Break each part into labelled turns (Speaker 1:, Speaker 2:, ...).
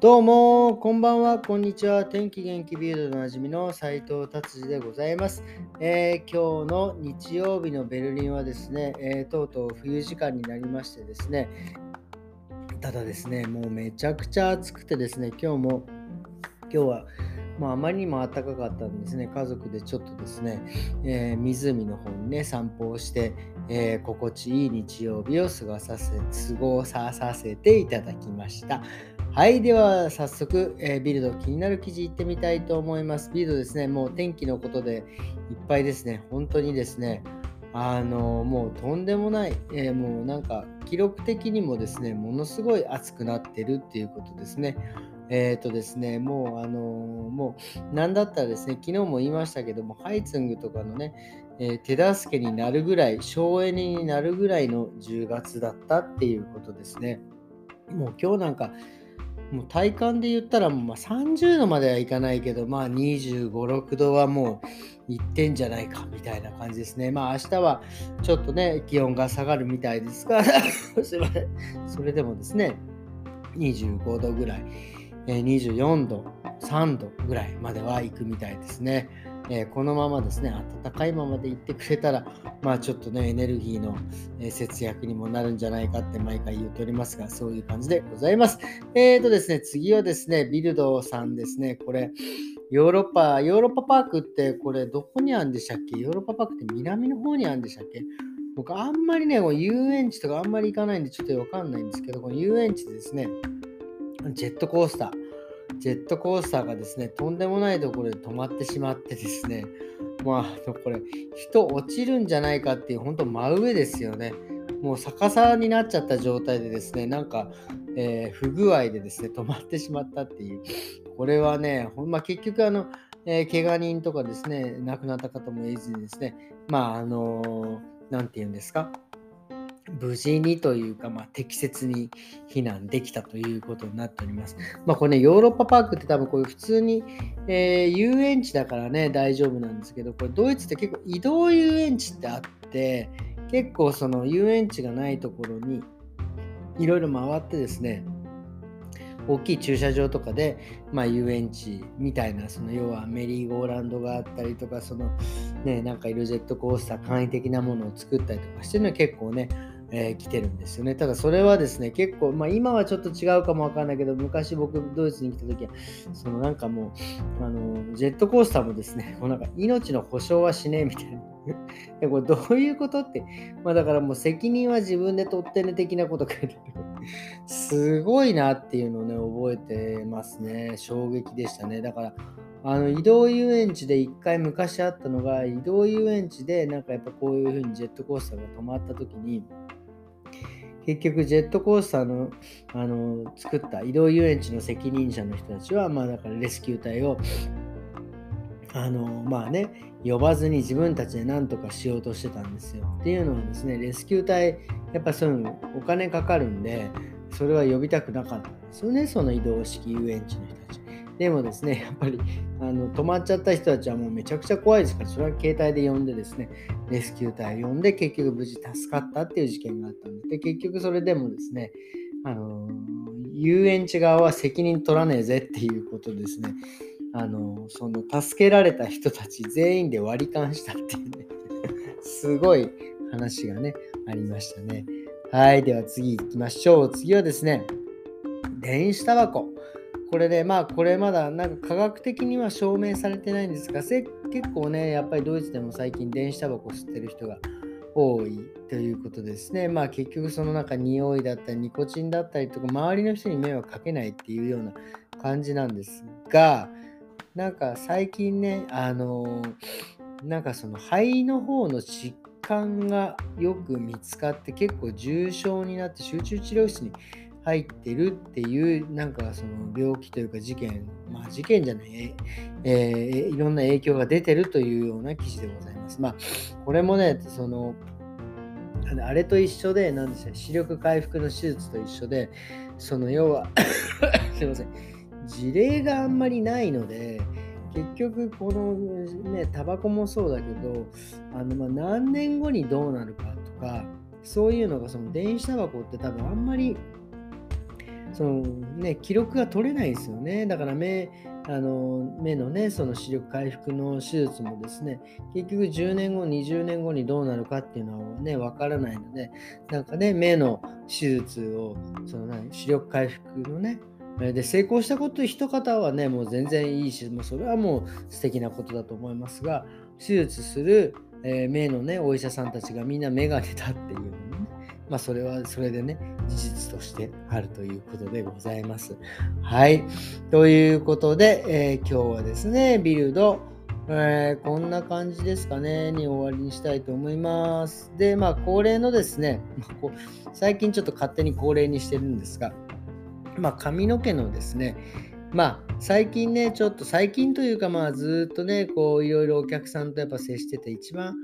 Speaker 1: どうも、こんばんは、こんにちは。天気元気ビルドのなじみの斉藤達治でございます、えー、今日の日曜日のベルリンはですね、えー、とうとう冬時間になりましてですね、ただですね、もうめちゃくちゃ暑くてですね、今日も、今日はまあ、あまりにも暖かかったんですね、家族でちょっとですね、えー、湖の方にね、散歩をして、えー、心地いい日曜日を過ごさせ過ごさせていただきました。はい、では早速、えー、ビルド気になる記事いってみたいと思います。ビルドですね、もう天気のことでいっぱいですね、本当にですね、あのもうとんでもない、えー、もうなんか記録的にもですね、ものすごい暑くなってるっていうことですね。えっ、ー、とですね、もう、あのもう、なんだったらですね、昨日も言いましたけども、ハイツングとかのね、え、手助けになるぐらい、省エネになるぐらいの10月だったっていうことですね。もう今日なんか、もう体感で言ったらもうま30度まではいかないけど、まあ25、6度はもういってんじゃないかみたいな感じですね。まあ明日はちょっとね、気温が下がるみたいですが、すいません。それでもですね、25度ぐらい、24度、3度ぐらいまでは行くみたいですね。え、このままですね、暖かいままでいってくれたら、まあちょっとね、エネルギーの節約にもなるんじゃないかって毎回言っておりますが、そういう感じでございます。えーとですね、次はですね、ビルドさんですね、これ、ヨーロッパ、ヨーロッパパークってこれどこにあるんでしたっけ？ヨーロッパパークって南の方にあるんでしたっけ？僕あんまりね、遊園地とかあんまり行かないんでちょっとわかんないんですけど、この遊園地ですね、ジェットコースター、ジェットコースターがですね、とんでもないところで止まってしまってですね、まあ、これ、人落ちるんじゃないかっていう、本当真上ですよね。もう逆さになっちゃった状態でですね、なんか、えー、不具合でですね、止まってしまったっていう。これはね、ほんま結局、あの、えー、怪我人とかですね、亡くなった方もいずにですね、まあ、あのー、て言うんですか、無事にというか、まあ、適切に避難できたということになっております。まあ、これね、ヨーロッパパークって多分こういう普通に、えー、遊園地だからね、大丈夫なんですけど、これドイツって結構移動遊園地ってあって、結構その遊園地がないところにいろいろ回ってですね、大きい駐車場とかで、まあ、遊園地みたいな、その要はメリーゴーランドがあったりとか、そのね、なんかいろジェットコースター、簡易的なものを作ったりとかしてるのは結構ね、えー、来てるんですよね。ただそれはですね、結構、まあ今はちょっと違うかもわかんないけど、昔僕ドイツに来た時は、そのなんかもう、あの、ジェットコースターもですね、こうなんか命の保証はしねえみたいな。え、これどういうことって、まあだからもう責任は自分で取ってね的なこと書いてある。すごいなっていうのをね、覚えてますね。衝撃でしたね。だから、あの移動遊園地で一回昔あったのが、移動遊園地でなんかやっぱこういう風にジェットコースターが止まった時に、結局ジェットコースターのあの作った移動遊園地の責任者の人たちは、まあだからレスキュー隊をあのまあね、呼ばずに自分たちで何とかしようとしてたんですよ。っていうのはですね、レスキュー隊、やっぱそういうのお金かかるんで、それは呼びたくなかったんですよね、その移動式遊園地の人たち。でもですね、やっぱりあの止まっちゃった人たちはもうめちゃくちゃ怖いですから、それは携帯で呼んでですね、レスキュー隊呼んで結局無事助かったっていう事件があったん、で結局それでもですね、あの遊園地側は責任取らねえぜっていうことですね、あのその助けられた人たち全員で割り勘したっていうね、すごい話がね、ありましたね。はい、では次行きましょう。次はですね、電子タバコ。これで、まあ、これまだなんか科学的には証明されてないんですが、結構ね、やっぱりドイツでも最近電子タバコ吸ってる人が多いということですね。まあ結局その中匂いだったりニコチンだったりとか周りの人に迷惑かけないっていうような感じなんですがなんか最近ねあのなんかその肺の方の疾患がよく見つかって結構重症になって集中治療室に入ってるっていうなんかその病気というか事件まあ事件じゃない、えー、いろんな影響が出てるというような記事でございます。まあこれもねそのあれと一緒で何でしょう視力回復の手術と一緒でその要は すいません事例があんまりないので結局このねタバコもそうだけどあのま何年後にどうなるかとかそういうのがその電子タバコって多分あんまりそのね、記録が取れないですよね。だから目、あの目のね、その視力回復の手術もですね、結局10年後、20年後にどうなるかっていうのはね、わからないので、なんかね、目の手術を、その、視力回復のね、で成功したこと一方はねもう全然いいしもうそれはもう素敵なことだと思いますが手術する、え、目のねお医者さんたちがみんな眼鏡だっていうのねまあそれはそれでね事実としてあるということでございます。はい。ということで、えー、今日はですねビルドえー、こんな感じですかね、に終わりにしたいと思います。で、まあ、恒例のですね、最近ちょっと勝手に恒例にしてるんですが、まあ、髪の毛のですね、まあ、最近ね、ちょっと最近というか、まあ、ずっとね、こう、いろいろお客さんとやっぱ接してて、一番、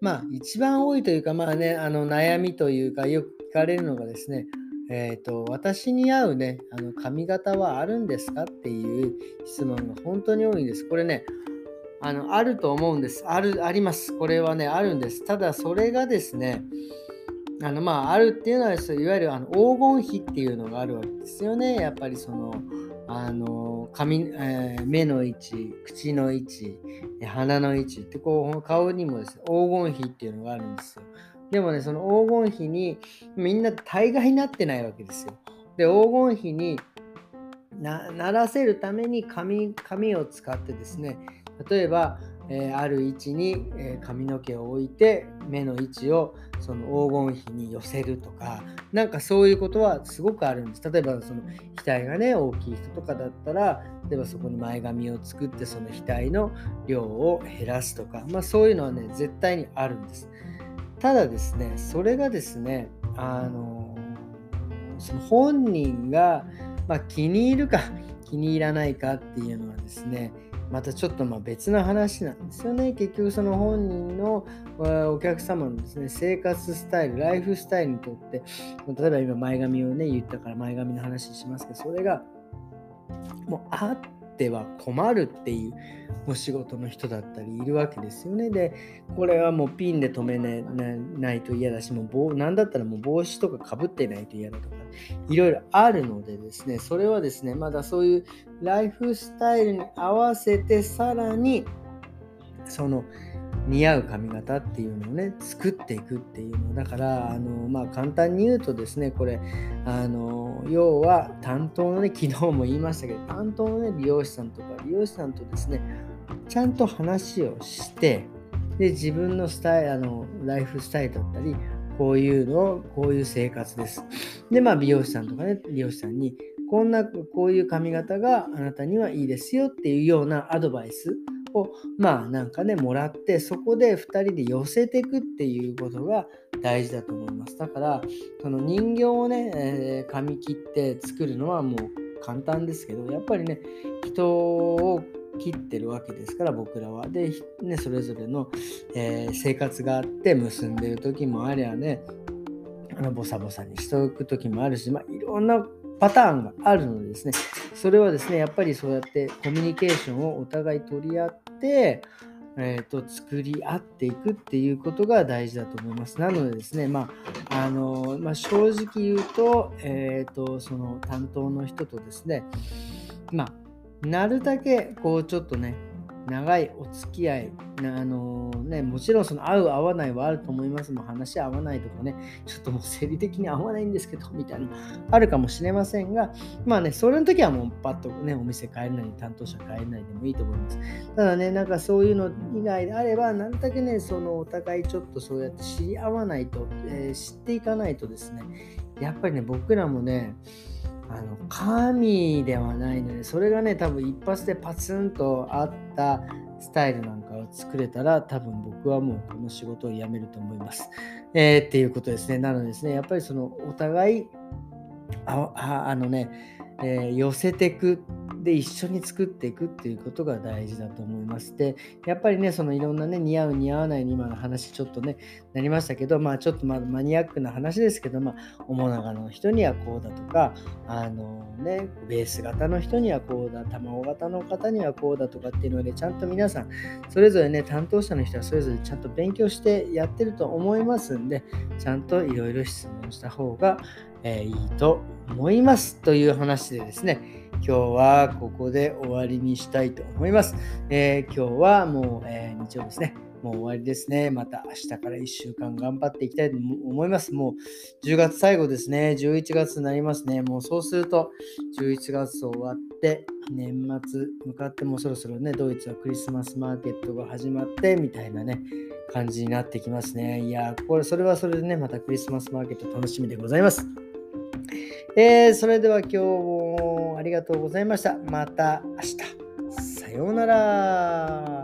Speaker 1: まあ、一番多いというか、まあね、あの、悩みというか、よく聞かれるのがですね、えっ、ー、と、私に合うね、あの、髪型はあるんですかっていう質問が本当に多いんです。これね、あの、あると思うんです。ある、あります。これはね、あるんです。ただ、それがですね、あのまああるっていうのは、いわゆるあの黄金比っていうのがあるわけですよね。やっぱりその、あの髪、えー、目の位置、口の位置、鼻の位置ってこう顔にもですね、黄金比っていうのがあるんですよ。でもね、その黄金比にみんな大概なってないわけですよ。で、黄金比にならせるために紙紙を使ってですね、例えば、えー、ある位置に、え、髪の毛を置いて目の位置をその黄金比に寄せるとかなんかそういうことはすごくあるんです。例えばその額がね大きい人とかだったら例えばそこに前髪を作ってその額の量を減らすとかまあそういうのはね絶対にあるんです。ただですねそれがですねあのその本人が、まあ、気に入るか気に入らないかっていうのはですねまたちょっとま別の話なんですよね。結局その本人のお客様のですね、生活スタイル、ライフスタイルにとって、例えば今前髪をね、言ったから前髪の話しますけど、それがもうあっては困るっていうお仕事の人だったりいるわけですよね。で、これはもうピンで留めないと嫌だし、もう棒なんだったらもう帽子とかかぶってないと嫌だとか、いろいろあるのでですね、それはですね、まだそういうライフスタイルに合わせてさらにその似合う髪型っていうのをね作っていくっていうのだからあのまあ簡単に言うとですねこれあの要は担当のね昨日も言いましたけど担当のね美容師さんとか美容師さんとですねちゃんと話をしてで自分のスタイルあのライフスタイルだったりこういうのこういう生活です。でまあ美容師さんとかね美容師さんにこんなこういう髪型があなたにはいいですよっていうようなアドバイスをまあなんかねもらってそこで2人で寄せていくっていうことが大事だと思います。だからその人形をね、えー、髪切って作るのはもう簡単ですけどやっぱりね人を切ってるわけですから僕らは。で、ね、それぞれの、えー、生活があって結んでる時もありゃねあのボサボサにしておく時もあるし、まあ、いろんなパターンがあるのでですね、それはですね、やっぱりそうやってコミュニケーションをお互い取り合って、えーと、作り合っていくっていうことが大事だと思います。なのでですね、まああのまあ、正直言うと,、えーと、その担当の人とですね、まあ、なるだけこうちょっとね、長いお付き合い、あのー、ね、もちろんその合う合わないはあると思いますも話合わないとかね、ちょっともう生理的に合わないんですけど、みたいなあるかもしれませんが、まあね、それの時はもうパッとね、お店変えるなり、担当者変えなりでもいいと思います。ただね、なんかそういうの以外であれば、なんだけね、そのお互いちょっとそうやって知り合わないと、えー、知っていかないとですね、やっぱりね、僕らもね、あの神ではないのでそれがね多分一発でパツンとあったスタイルなんかを作れたら多分僕はもうこの仕事を辞めると思います。えー、っていうことですね。なのでですねやっぱりそのお互いああのね、えー、寄せてくで一緒に作っていくっていうことが大事だと思います。で、やっぱりね、そのいろんなね、似合う似合わないに今の話ちょっとね、なりましたけど、まあちょっとまだマニアックな話ですけど、まあ、面長の人にはこうだとか、あのね、ベース型の人にはこうだ、卵型の方にはこうだとかっていうので、ちゃんと皆さん、それぞれね、担当者の人はそれぞれちゃんと勉強してやってると思いますんで、ちゃんといろいろ質問した方が、えー、いいと思いますという話でですね、今日はここで終わりにしたいと思います。えー、今日はもう、えー、日曜ですね。もう終わりですね。また明日から1週間頑張っていきたいと思います。もう10月最後ですね。11月になりますね。もうそうすると11月終わって年末向かってもそろそろね、ドイツはクリスマスマーケットが始まってみたいなね、感じになってきますね。いやこれ、それはそれでね、またクリスマスマーケット楽しみでございます。えー、それでは今日もありがとうございました。また明日。さようなら。